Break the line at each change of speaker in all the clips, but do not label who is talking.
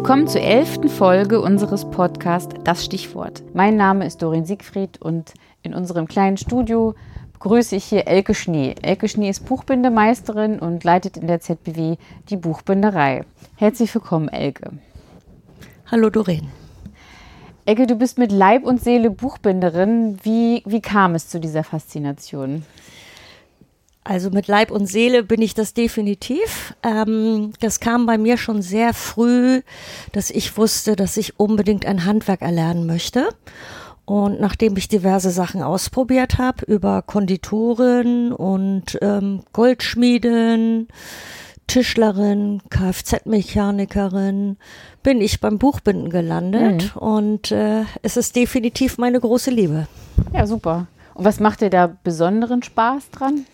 Willkommen zur elften Folge unseres Podcasts Das Stichwort. Mein Name ist Dorin Siegfried und in unserem kleinen Studio begrüße ich hier Elke Schnee. Elke Schnee ist Buchbindemeisterin und leitet in der ZBW die Buchbinderei. Herzlich willkommen, Elke.
Hallo, Doreen.
Elke, du bist mit Leib und Seele Buchbinderin. Wie, wie kam es zu dieser Faszination?
Also mit Leib und Seele bin ich das definitiv. Ähm, das kam bei mir schon sehr früh, dass ich wusste, dass ich unbedingt ein Handwerk erlernen möchte. Und nachdem ich diverse Sachen ausprobiert habe, über Konditoren und ähm, Goldschmieden, Tischlerin, Kfz-Mechanikerin, bin ich beim Buchbinden gelandet mhm. und äh, es ist definitiv meine große Liebe.
Ja, super. Und was macht dir da besonderen Spaß dran?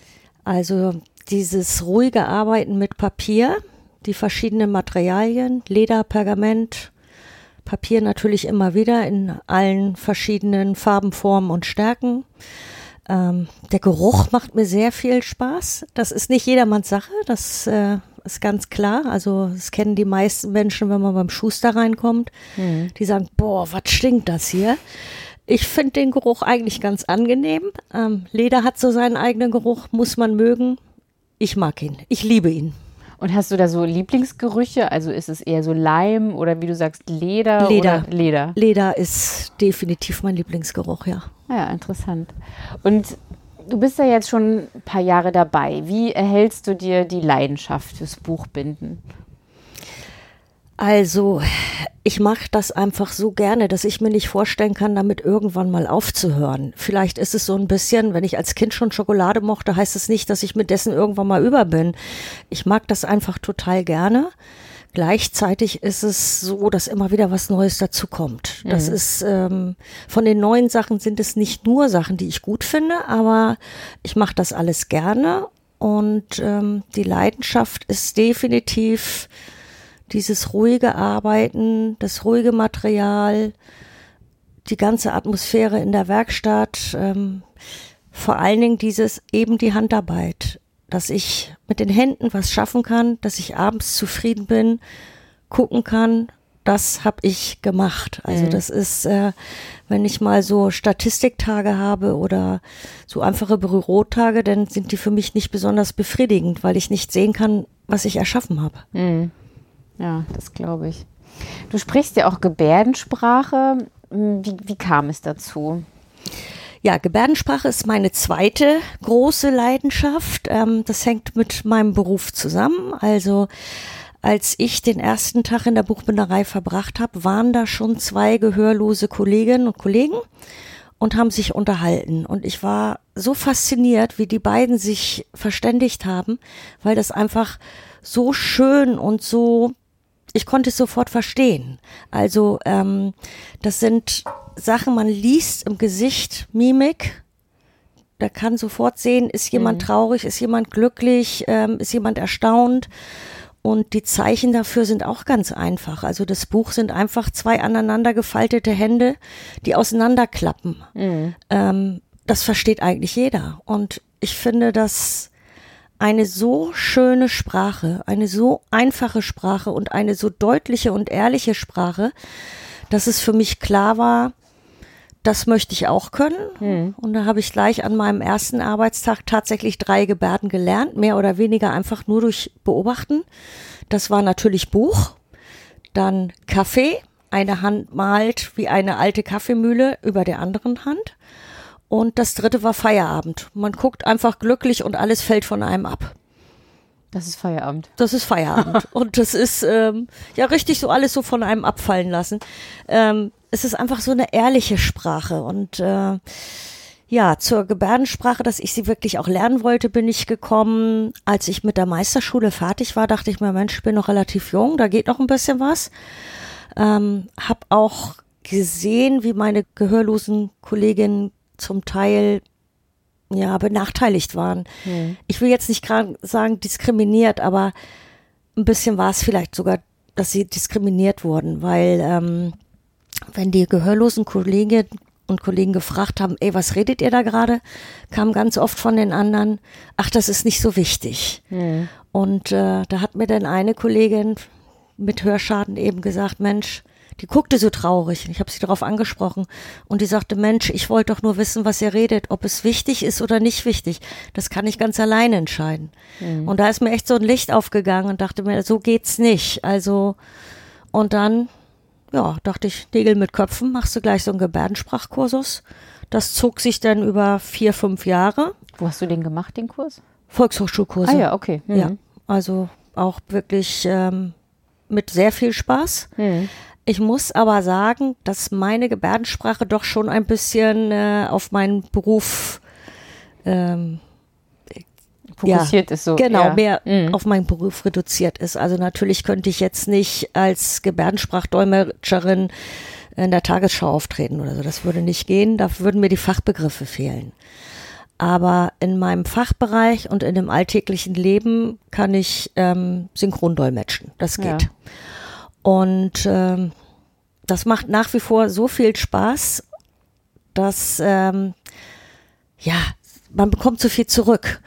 Also dieses ruhige Arbeiten mit Papier, die verschiedenen Materialien, Leder, Pergament, Papier natürlich immer wieder in allen verschiedenen Farben, Formen und Stärken. Ähm, der Geruch macht mir sehr viel Spaß. Das ist nicht jedermanns Sache, das äh, ist ganz klar. Also das kennen die meisten Menschen, wenn man beim Schuster reinkommt. Mhm. Die sagen, boah, was stinkt das hier? Ich finde den Geruch eigentlich ganz angenehm. Ähm, Leder hat so seinen eigenen Geruch, muss man mögen. Ich mag ihn. Ich liebe ihn.
Und hast du da so Lieblingsgerüche? Also ist es eher so Leim oder wie du sagst, Leder?
Leder.
Leder.
Leder ist definitiv mein Lieblingsgeruch, ja.
Ja, interessant. Und du bist ja jetzt schon ein paar Jahre dabei. Wie erhältst du dir die Leidenschaft fürs Buchbinden?
Also, ich mache das einfach so gerne, dass ich mir nicht vorstellen kann, damit irgendwann mal aufzuhören. Vielleicht ist es so ein bisschen, wenn ich als Kind schon Schokolade mochte, heißt es das nicht, dass ich mit dessen irgendwann mal über bin. Ich mag das einfach total gerne. Gleichzeitig ist es so, dass immer wieder was Neues dazukommt. Das mhm. ist ähm, von den neuen Sachen sind es nicht nur Sachen, die ich gut finde, aber ich mache das alles gerne und ähm, die Leidenschaft ist definitiv dieses ruhige Arbeiten, das ruhige Material, die ganze Atmosphäre in der Werkstatt, ähm, vor allen Dingen dieses eben die Handarbeit, dass ich mit den Händen was schaffen kann, dass ich abends zufrieden bin, gucken kann, das habe ich gemacht. Also mhm. das ist, äh, wenn ich mal so Statistiktage habe oder so einfache Bürotage, dann sind die für mich nicht besonders befriedigend, weil ich nicht sehen kann, was ich erschaffen habe.
Mhm. Ja, das glaube ich. Du sprichst ja auch Gebärdensprache. Wie, wie kam es dazu?
Ja, Gebärdensprache ist meine zweite große Leidenschaft. Ähm, das hängt mit meinem Beruf zusammen. Also als ich den ersten Tag in der Buchbinderei verbracht habe, waren da schon zwei gehörlose Kolleginnen und Kollegen und haben sich unterhalten. Und ich war so fasziniert, wie die beiden sich verständigt haben, weil das einfach so schön und so ich konnte es sofort verstehen. Also ähm, das sind Sachen, man liest im Gesicht Mimik. Da kann sofort sehen, ist jemand mhm. traurig, ist jemand glücklich, ähm, ist jemand erstaunt. Und die Zeichen dafür sind auch ganz einfach. Also das Buch sind einfach zwei aneinander gefaltete Hände, die auseinanderklappen. Mhm. Ähm, das versteht eigentlich jeder. Und ich finde, dass eine so schöne Sprache, eine so einfache Sprache und eine so deutliche und ehrliche Sprache, dass es für mich klar war, das möchte ich auch können. Mhm. Und da habe ich gleich an meinem ersten Arbeitstag tatsächlich drei Gebärden gelernt, mehr oder weniger einfach nur durch Beobachten. Das war natürlich Buch, dann Kaffee, eine Hand malt wie eine alte Kaffeemühle über der anderen Hand. Und das dritte war Feierabend. Man guckt einfach glücklich und alles fällt von einem ab.
Das ist Feierabend.
Das ist Feierabend. und das ist ähm, ja richtig so alles so von einem abfallen lassen. Ähm, es ist einfach so eine ehrliche Sprache. Und äh, ja, zur Gebärdensprache, dass ich sie wirklich auch lernen wollte, bin ich gekommen. Als ich mit der Meisterschule fertig war, dachte ich mir, Mensch, ich bin noch relativ jung, da geht noch ein bisschen was. Ähm, hab auch gesehen, wie meine gehörlosen Kolleginnen zum Teil ja benachteiligt waren. Mhm. Ich will jetzt nicht gerade sagen diskriminiert, aber ein bisschen war es vielleicht sogar, dass sie diskriminiert wurden, weil ähm, wenn die gehörlosen Kolleginnen und Kollegen gefragt haben, ey, was redet ihr da gerade, kam ganz oft von den anderen, ach, das ist nicht so wichtig. Mhm. Und äh, da hat mir dann eine Kollegin, mit Hörschaden eben gesagt, Mensch, die guckte so traurig. Ich habe sie darauf angesprochen und die sagte, Mensch, ich wollte doch nur wissen, was ihr redet, ob es wichtig ist oder nicht wichtig. Das kann ich ganz alleine entscheiden. Mhm. Und da ist mir echt so ein Licht aufgegangen und dachte mir, so geht's nicht. Also und dann, ja, dachte ich, Nägel mit Köpfen, machst du gleich so einen Gebärdensprachkursus. Das zog sich dann über vier, fünf Jahre.
Wo hast du den gemacht, den Kurs?
Volkshochschulkurse.
Ah ja, okay.
Mhm. Ja, also auch wirklich ähm, mit sehr viel Spaß. Mhm. Ich muss aber sagen, dass meine Gebärdensprache doch schon ein bisschen äh, auf meinen Beruf ähm,
fokussiert ja, ist so.
Genau, ja. mehr mhm. auf meinen Beruf reduziert ist. Also natürlich könnte ich jetzt nicht als Gebärdensprachdolmetscherin in der Tagesschau auftreten oder so. Das würde nicht gehen. Da würden mir die Fachbegriffe fehlen. Aber in meinem Fachbereich und in dem alltäglichen Leben kann ich ähm, synchron dolmetschen. Das geht. Ja. Und ähm, das macht nach wie vor so viel Spaß, dass ähm, ja, man bekommt so viel zurück.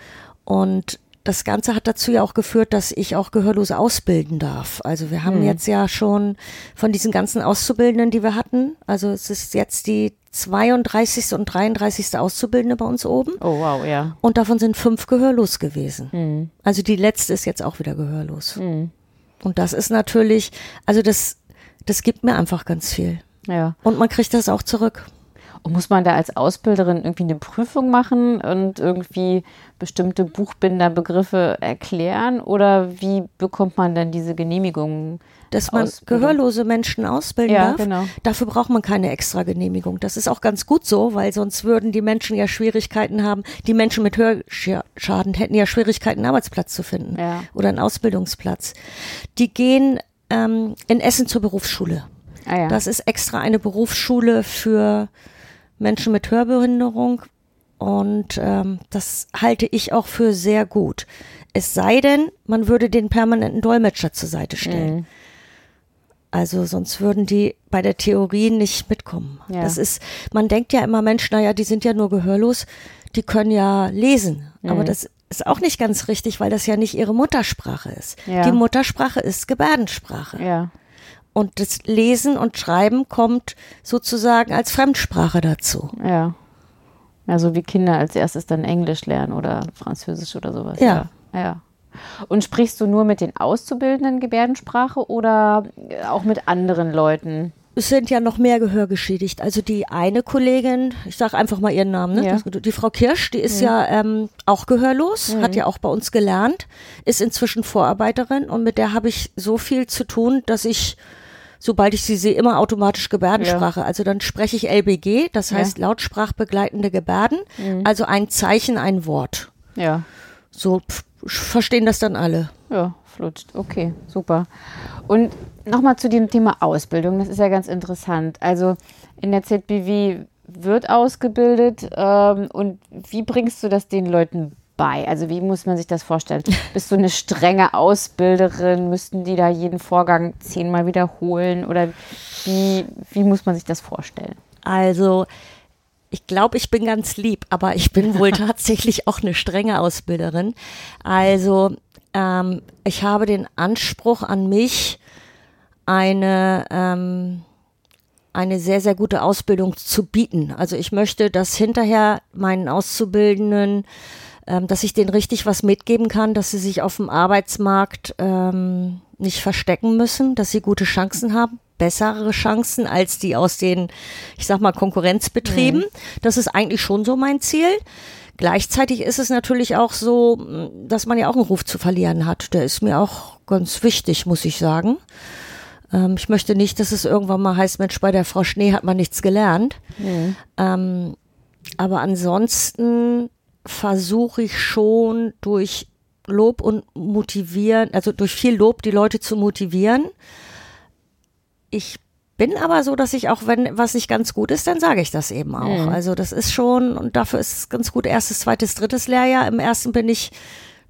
Und das Ganze hat dazu ja auch geführt, dass ich auch Gehörlose ausbilden darf. Also wir haben mhm. jetzt ja schon von diesen ganzen Auszubildenden, die wir hatten, also es ist jetzt die 32. und 33. Auszubildende bei uns oben.
Oh wow, ja.
Und davon sind fünf gehörlos gewesen. Mhm. Also die letzte ist jetzt auch wieder gehörlos. Mhm. Und das ist natürlich, also das, das gibt mir einfach ganz viel.
Ja.
Und man kriegt das auch zurück.
Und muss man da als Ausbilderin irgendwie eine Prüfung machen und irgendwie bestimmte Buchbinderbegriffe erklären? Oder wie bekommt man denn diese Genehmigung?
Dass man gehörlose Menschen ausbilden ja, darf. Genau. Dafür braucht man keine extra Genehmigung. Das ist auch ganz gut so, weil sonst würden die Menschen ja Schwierigkeiten haben. Die Menschen mit Hörschaden hätten ja Schwierigkeiten, einen Arbeitsplatz zu finden ja. oder einen Ausbildungsplatz. Die gehen ähm, in Essen zur Berufsschule. Ah, ja. Das ist extra eine Berufsschule für Menschen mit Hörbehinderung und ähm, das halte ich auch für sehr gut. Es sei denn, man würde den permanenten Dolmetscher zur Seite stellen. Mhm. Also sonst würden die bei der Theorie nicht mitkommen. Ja. Das ist, man denkt ja immer, Mensch, naja, die sind ja nur gehörlos, die können ja lesen. Mhm. Aber das ist auch nicht ganz richtig, weil das ja nicht ihre Muttersprache ist. Ja. Die Muttersprache ist Gebärdensprache.
Ja.
Und das Lesen und Schreiben kommt sozusagen als Fremdsprache dazu.
Ja. Also wie Kinder als erstes dann Englisch lernen oder Französisch oder sowas.
Ja.
Ja. ja. Und sprichst du nur mit den Auszubildenden Gebärdensprache oder auch mit anderen Leuten?
Es sind ja noch mehr Gehörgeschädigt. Also die eine Kollegin, ich sage einfach mal ihren Namen, ne? Ja. die Frau Kirsch, die ist mhm. ja ähm, auch gehörlos, mhm. hat ja auch bei uns gelernt, ist inzwischen Vorarbeiterin und mit der habe ich so viel zu tun, dass ich sobald ich sie sehe, immer automatisch Gebärdensprache. Ja. Also dann spreche ich LBG, das heißt ja. Lautsprachbegleitende Gebärden, mhm. also ein Zeichen, ein Wort.
Ja.
So verstehen das dann alle.
Ja, flutscht. Okay, super. Und nochmal zu dem Thema Ausbildung, das ist ja ganz interessant. Also in der ZBW wird ausgebildet ähm, und wie bringst du das den Leuten bei? Also wie muss man sich das vorstellen? Bist du eine strenge Ausbilderin? Müssten die da jeden Vorgang zehnmal wiederholen? Oder wie, wie muss man sich das vorstellen?
Also ich glaube, ich bin ganz lieb, aber ich bin wohl tatsächlich auch eine strenge Ausbilderin. Also ähm, ich habe den Anspruch an mich, eine ähm, eine sehr, sehr gute Ausbildung zu bieten. Also ich möchte, dass hinterher meinen Auszubildenden ähm, dass ich denen richtig was mitgeben kann, dass sie sich auf dem Arbeitsmarkt ähm, nicht verstecken müssen, dass sie gute Chancen haben, bessere Chancen als die aus den, ich sag mal, Konkurrenzbetrieben. Mhm. Das ist eigentlich schon so mein Ziel. Gleichzeitig ist es natürlich auch so, dass man ja auch einen Ruf zu verlieren hat. Der ist mir auch ganz wichtig, muss ich sagen. Ähm, ich möchte nicht, dass es irgendwann mal heißt, Mensch, bei der Frau Schnee hat man nichts gelernt. Mhm. Ähm, aber ansonsten versuche ich schon durch Lob und motivieren, also durch viel Lob die Leute zu motivieren. Ich bin aber so, dass ich auch, wenn was nicht ganz gut ist, dann sage ich das eben auch. Mhm. Also das ist schon, und dafür ist es ganz gut, erstes, zweites, drittes Lehrjahr. Im ersten bin ich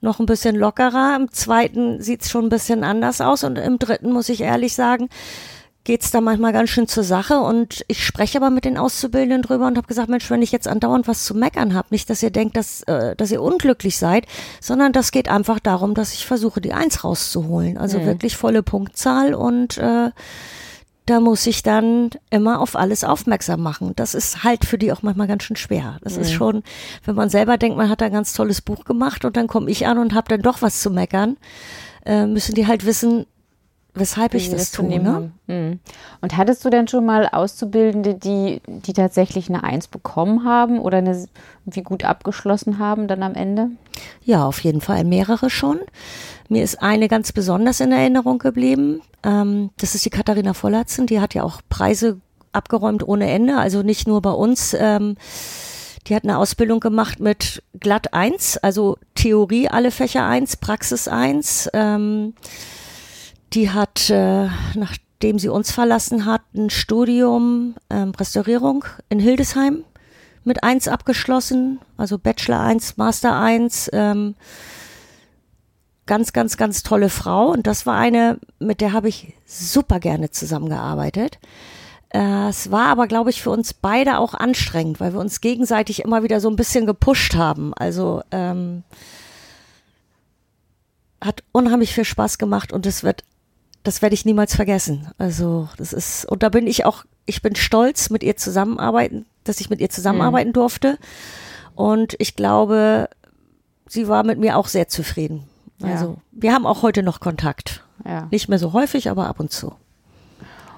noch ein bisschen lockerer, im zweiten sieht es schon ein bisschen anders aus und im dritten muss ich ehrlich sagen, geht's da manchmal ganz schön zur Sache und ich spreche aber mit den Auszubildenden drüber und habe gesagt, Mensch, wenn ich jetzt andauernd was zu meckern habe, nicht, dass ihr denkt, dass, äh, dass ihr unglücklich seid, sondern das geht einfach darum, dass ich versuche, die Eins rauszuholen. Also mhm. wirklich volle Punktzahl und äh, da muss ich dann immer auf alles aufmerksam machen. Das ist halt für die auch manchmal ganz schön schwer. Das mhm. ist schon, wenn man selber denkt, man hat ein ganz tolles Buch gemacht und dann komme ich an und habe dann doch was zu meckern, äh, müssen die halt wissen, weshalb ich das, das tue. Ne?
Mhm. Und hattest du denn schon mal Auszubildende, die, die tatsächlich eine Eins bekommen haben oder eine wie gut abgeschlossen haben dann am Ende?
Ja, auf jeden Fall mehrere schon. Mir ist eine ganz besonders in Erinnerung geblieben. Ähm, das ist die Katharina Vollertzen. Die hat ja auch Preise abgeräumt ohne Ende, also nicht nur bei uns. Ähm, die hat eine Ausbildung gemacht mit glatt eins, also Theorie alle Fächer eins, Praxis eins. Ähm, die hat, äh, nachdem sie uns verlassen hat, ein Studium ähm, Restaurierung in Hildesheim mit eins abgeschlossen, also Bachelor eins, Master eins. Ähm, ganz, ganz, ganz tolle Frau. Und das war eine, mit der habe ich super gerne zusammengearbeitet. Äh, es war aber, glaube ich, für uns beide auch anstrengend, weil wir uns gegenseitig immer wieder so ein bisschen gepusht haben. Also ähm, hat unheimlich viel Spaß gemacht und es wird das werde ich niemals vergessen. Also, das ist, und da bin ich auch, ich bin stolz, mit ihr zusammenarbeiten, dass ich mit ihr zusammenarbeiten mhm. durfte. Und ich glaube, sie war mit mir auch sehr zufrieden. Also, ja. wir haben auch heute noch Kontakt. Ja. Nicht mehr so häufig, aber ab und zu.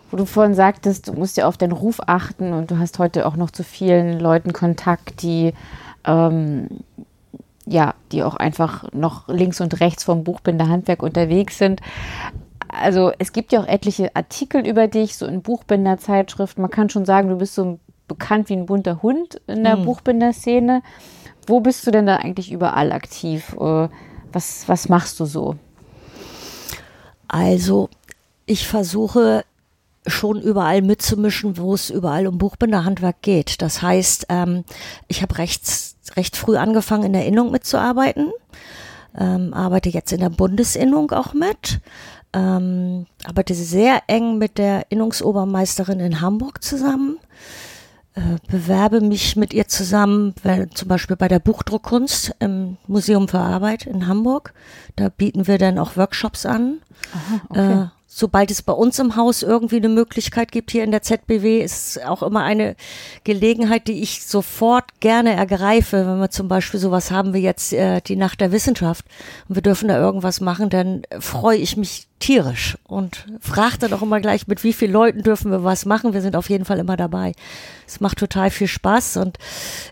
Wo du vorhin sagtest, du musst ja auf deinen Ruf achten und du hast heute auch noch zu vielen Leuten Kontakt, die ähm, ja, die auch einfach noch links und rechts vom Buchbinderhandwerk unterwegs sind also es gibt ja auch etliche Artikel über dich, so in Buchbinderzeitschriften. Man kann schon sagen, du bist so bekannt wie ein bunter Hund in der mhm. Buchbinderszene. Wo bist du denn da eigentlich überall aktiv? Äh, was, was machst du so?
Also, ich versuche schon überall mitzumischen, wo es überall um Buchbinderhandwerk geht. Das heißt, ähm, ich habe recht, recht früh angefangen, in der Innung mitzuarbeiten, ähm, arbeite jetzt in der Bundesinnung auch mit, ähm, arbeite sehr eng mit der Innungsobermeisterin in Hamburg zusammen, bewerbe mich mit ihr zusammen, weil, zum Beispiel bei der Buchdruckkunst im Museum für Arbeit in Hamburg. Da bieten wir dann auch Workshops an. Aha, okay. Sobald es bei uns im Haus irgendwie eine Möglichkeit gibt, hier in der ZBW, ist auch immer eine Gelegenheit, die ich sofort gerne ergreife. Wenn wir zum Beispiel sowas haben wie jetzt äh, die Nacht der Wissenschaft und wir dürfen da irgendwas machen, dann freue ich mich tierisch und frage dann auch immer gleich, mit wie vielen Leuten dürfen wir was machen. Wir sind auf jeden Fall immer dabei. Es macht total viel Spaß und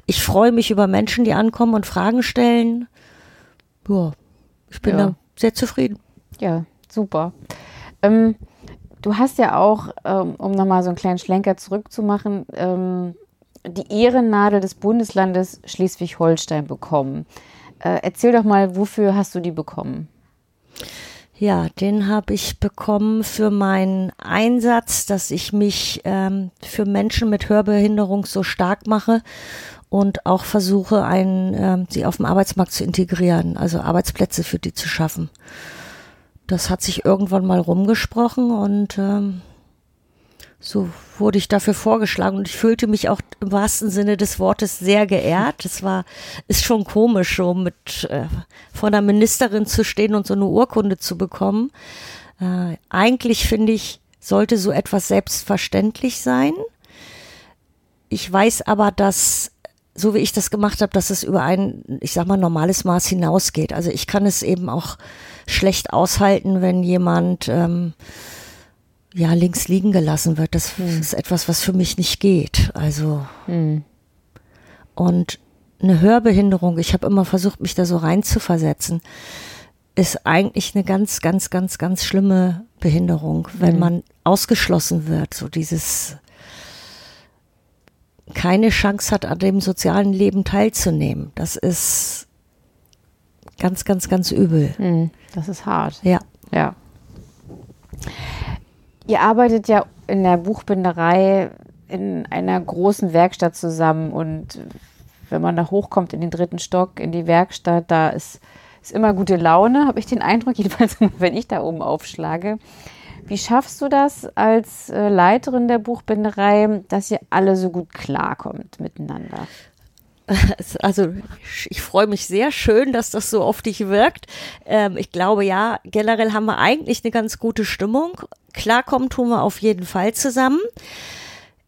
ich freue mich über Menschen, die ankommen und Fragen stellen. Ja, ich bin ja. da sehr zufrieden.
Ja, super. Ähm, du hast ja auch, ähm, um nochmal so einen kleinen Schlenker zurückzumachen, ähm, die Ehrennadel des Bundeslandes Schleswig-Holstein bekommen. Äh, erzähl doch mal, wofür hast du die bekommen?
Ja, den habe ich bekommen für meinen Einsatz, dass ich mich ähm, für Menschen mit Hörbehinderung so stark mache und auch versuche, einen, ähm, sie auf dem Arbeitsmarkt zu integrieren, also Arbeitsplätze für die zu schaffen das hat sich irgendwann mal rumgesprochen und ähm, so wurde ich dafür vorgeschlagen und ich fühlte mich auch im wahrsten Sinne des Wortes sehr geehrt. Es war, ist schon komisch, so mit äh, vor der Ministerin zu stehen und so eine Urkunde zu bekommen. Äh, eigentlich finde ich, sollte so etwas selbstverständlich sein. Ich weiß aber, dass so wie ich das gemacht habe, dass es über ein, ich sag mal, normales Maß hinausgeht. Also ich kann es eben auch schlecht aushalten, wenn jemand ähm, ja links liegen gelassen wird. Das hm. ist etwas, was für mich nicht geht. Also hm. und eine Hörbehinderung, ich habe immer versucht, mich da so rein zu versetzen, ist eigentlich eine ganz, ganz, ganz, ganz schlimme Behinderung, wenn hm. man ausgeschlossen wird. So dieses keine Chance hat, an dem sozialen Leben teilzunehmen. Das ist ganz, ganz, ganz übel.
Hm, das ist hart.
Ja.
Ja. Ihr arbeitet ja in der Buchbinderei in einer großen Werkstatt zusammen und wenn man da hochkommt in den dritten Stock, in die Werkstatt, da ist, ist immer gute Laune, habe ich den Eindruck, jedenfalls wenn ich da oben aufschlage. Wie schaffst du das als äh, Leiterin der Buchbinderei, dass ihr alle so gut klarkommt miteinander?
Also ich freue mich sehr schön, dass das so auf dich wirkt. Ähm, ich glaube ja, generell haben wir eigentlich eine ganz gute Stimmung. Klarkommen tun wir auf jeden Fall zusammen.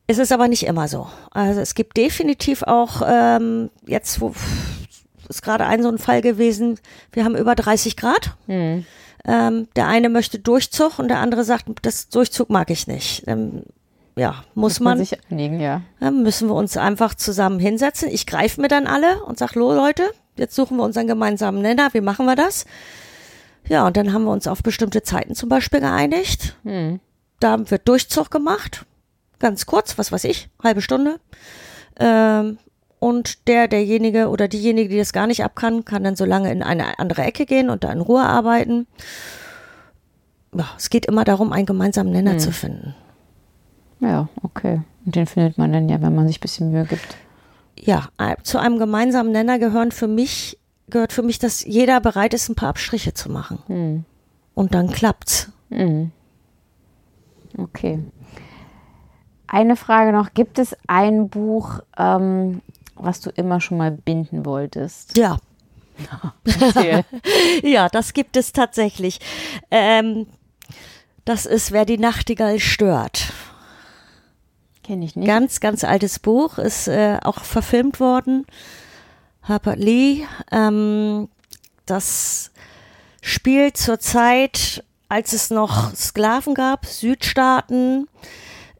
Es ist aber nicht immer so. Also es gibt definitiv auch ähm, jetzt, wo ist gerade ein so ein Fall gewesen, wir haben über 30 Grad. Hm. Ähm, der eine möchte Durchzug und der andere sagt, das Durchzug mag ich nicht. Ähm, ja, muss, muss man,
man, sich anlegen, ja.
Dann müssen wir uns einfach zusammen hinsetzen. Ich greife mir dann alle und sag, lo Leute, jetzt suchen wir unseren gemeinsamen Nenner. Wie machen wir das? Ja, und dann haben wir uns auf bestimmte Zeiten zum Beispiel geeinigt. Hm. Da wird Durchzug gemacht. Ganz kurz, was weiß ich, halbe Stunde. Ähm, und der, derjenige oder diejenige, die das gar nicht ab kann, kann dann so lange in eine andere Ecke gehen und da in Ruhe arbeiten. Ja, es geht immer darum, einen gemeinsamen Nenner hm. zu finden.
Ja, okay. Und den findet man dann ja, wenn man sich ein bisschen Mühe gibt.
Ja, zu einem gemeinsamen Nenner gehören für mich, gehört für mich, dass jeder bereit ist, ein paar Abstriche zu machen. Hm. Und dann klappt's. Hm.
Okay. Eine Frage noch: Gibt es ein Buch, ähm, was du immer schon mal binden wolltest?
Ja. ja, das gibt es tatsächlich. Ähm, das ist Wer die Nachtigall stört.
Kenne ich nicht.
Ganz, ganz altes Buch, ist äh, auch verfilmt worden. Harper Lee. Ähm, das spielt zur Zeit, als es noch Sklaven gab, Südstaaten,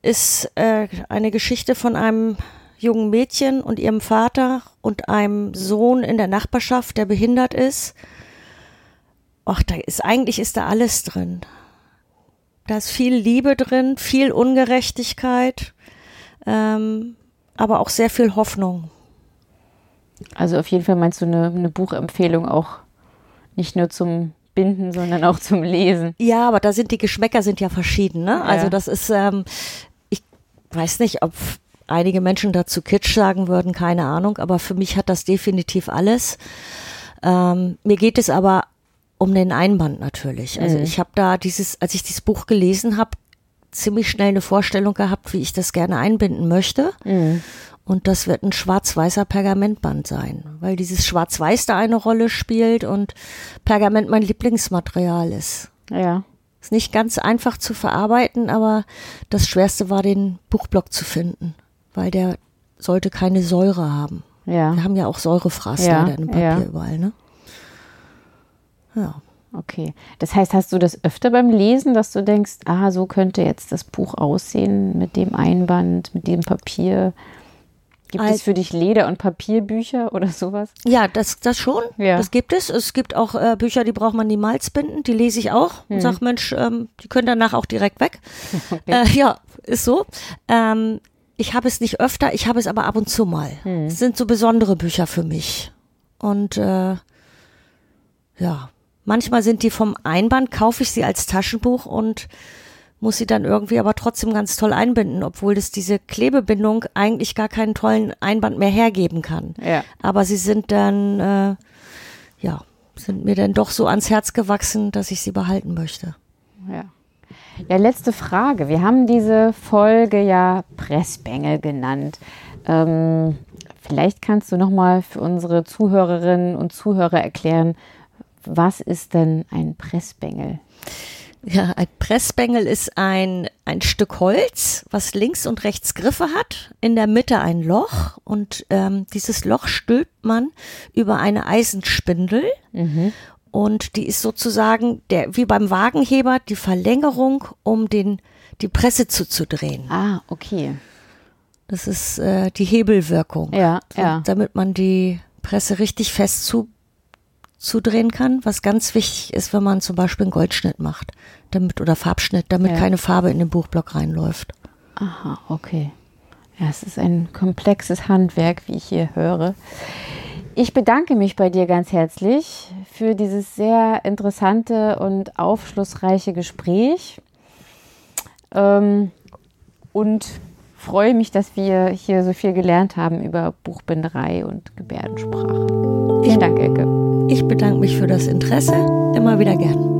ist äh, eine Geschichte von einem jungen Mädchen und ihrem Vater und einem Sohn in der Nachbarschaft, der behindert ist. Ach, da ist eigentlich ist da alles drin. Da ist viel Liebe drin, viel Ungerechtigkeit, ähm, aber auch sehr viel Hoffnung.
Also auf jeden Fall meinst du eine, eine Buchempfehlung auch nicht nur zum Binden, sondern auch zum Lesen.
Ja, aber da sind die Geschmäcker sind ja verschieden. Ne? Ja. Also das ist, ähm, ich weiß nicht, ob einige Menschen dazu Kitsch sagen würden, keine Ahnung, aber für mich hat das definitiv alles. Ähm, mir geht es aber um den Einband natürlich. Also mhm. ich habe da dieses, als ich dieses Buch gelesen habe, ziemlich schnell eine Vorstellung gehabt, wie ich das gerne einbinden möchte. Mhm. Und das wird ein schwarz-weißer Pergamentband sein, weil dieses Schwarz-Weiß da eine Rolle spielt und Pergament mein Lieblingsmaterial ist.
Ja.
Ist nicht ganz einfach zu verarbeiten, aber das Schwerste war, den Buchblock zu finden, weil der sollte keine Säure haben. Ja. Wir haben ja auch Säurefraß ja, in dem Papier ja. überall, ne?
Ja. Okay. Das heißt, hast du das öfter beim Lesen, dass du denkst, ah, so könnte jetzt das Buch aussehen mit dem Einband, mit dem Papier? Gibt Als, es für dich Leder- und Papierbücher oder sowas?
Ja, das, das schon. Ja. Das gibt es. Es gibt auch äh, Bücher, die braucht man niemals binden. Die lese ich auch hm. und sage, Mensch, ähm, die können danach auch direkt weg. Okay. Äh, ja, ist so. Ähm, ich habe es nicht öfter, ich habe es aber ab und zu mal. Hm. Es sind so besondere Bücher für mich. Und äh, ja, Manchmal sind die vom Einband, kaufe ich sie als Taschenbuch und muss sie dann irgendwie aber trotzdem ganz toll einbinden, obwohl das diese Klebebindung eigentlich gar keinen tollen Einband mehr hergeben kann. Ja. Aber sie sind dann, äh, ja, sind mir dann doch so ans Herz gewachsen, dass ich sie behalten möchte.
Ja. Ja, letzte Frage. Wir haben diese Folge ja Pressbengel genannt. Ähm, vielleicht kannst du noch mal für unsere Zuhörerinnen und Zuhörer erklären, was ist denn ein Pressbengel?
Ja, ein Pressbengel ist ein, ein Stück Holz, was links und rechts Griffe hat, in der Mitte ein Loch und ähm, dieses Loch stülpt man über eine Eisenspindel mhm. Und die ist sozusagen der, wie beim Wagenheber die Verlängerung, um den, die Presse zuzudrehen.
Ah, okay.
Das ist äh, die Hebelwirkung.
Ja, ja.
Damit man die Presse richtig fest zu zudrehen kann, was ganz wichtig ist, wenn man zum Beispiel einen Goldschnitt macht, damit oder Farbschnitt, damit ja. keine Farbe in den Buchblock reinläuft.
Aha, okay. Ja, es ist ein komplexes Handwerk, wie ich hier höre. Ich bedanke mich bei dir ganz herzlich für dieses sehr interessante und aufschlussreiche Gespräch. Ähm, und freue mich, dass wir hier so viel gelernt haben über Buchbinderei und Gebärdensprache. Vielen Dank, Elke.
Ich bedanke mich für das Interesse. Immer wieder gern.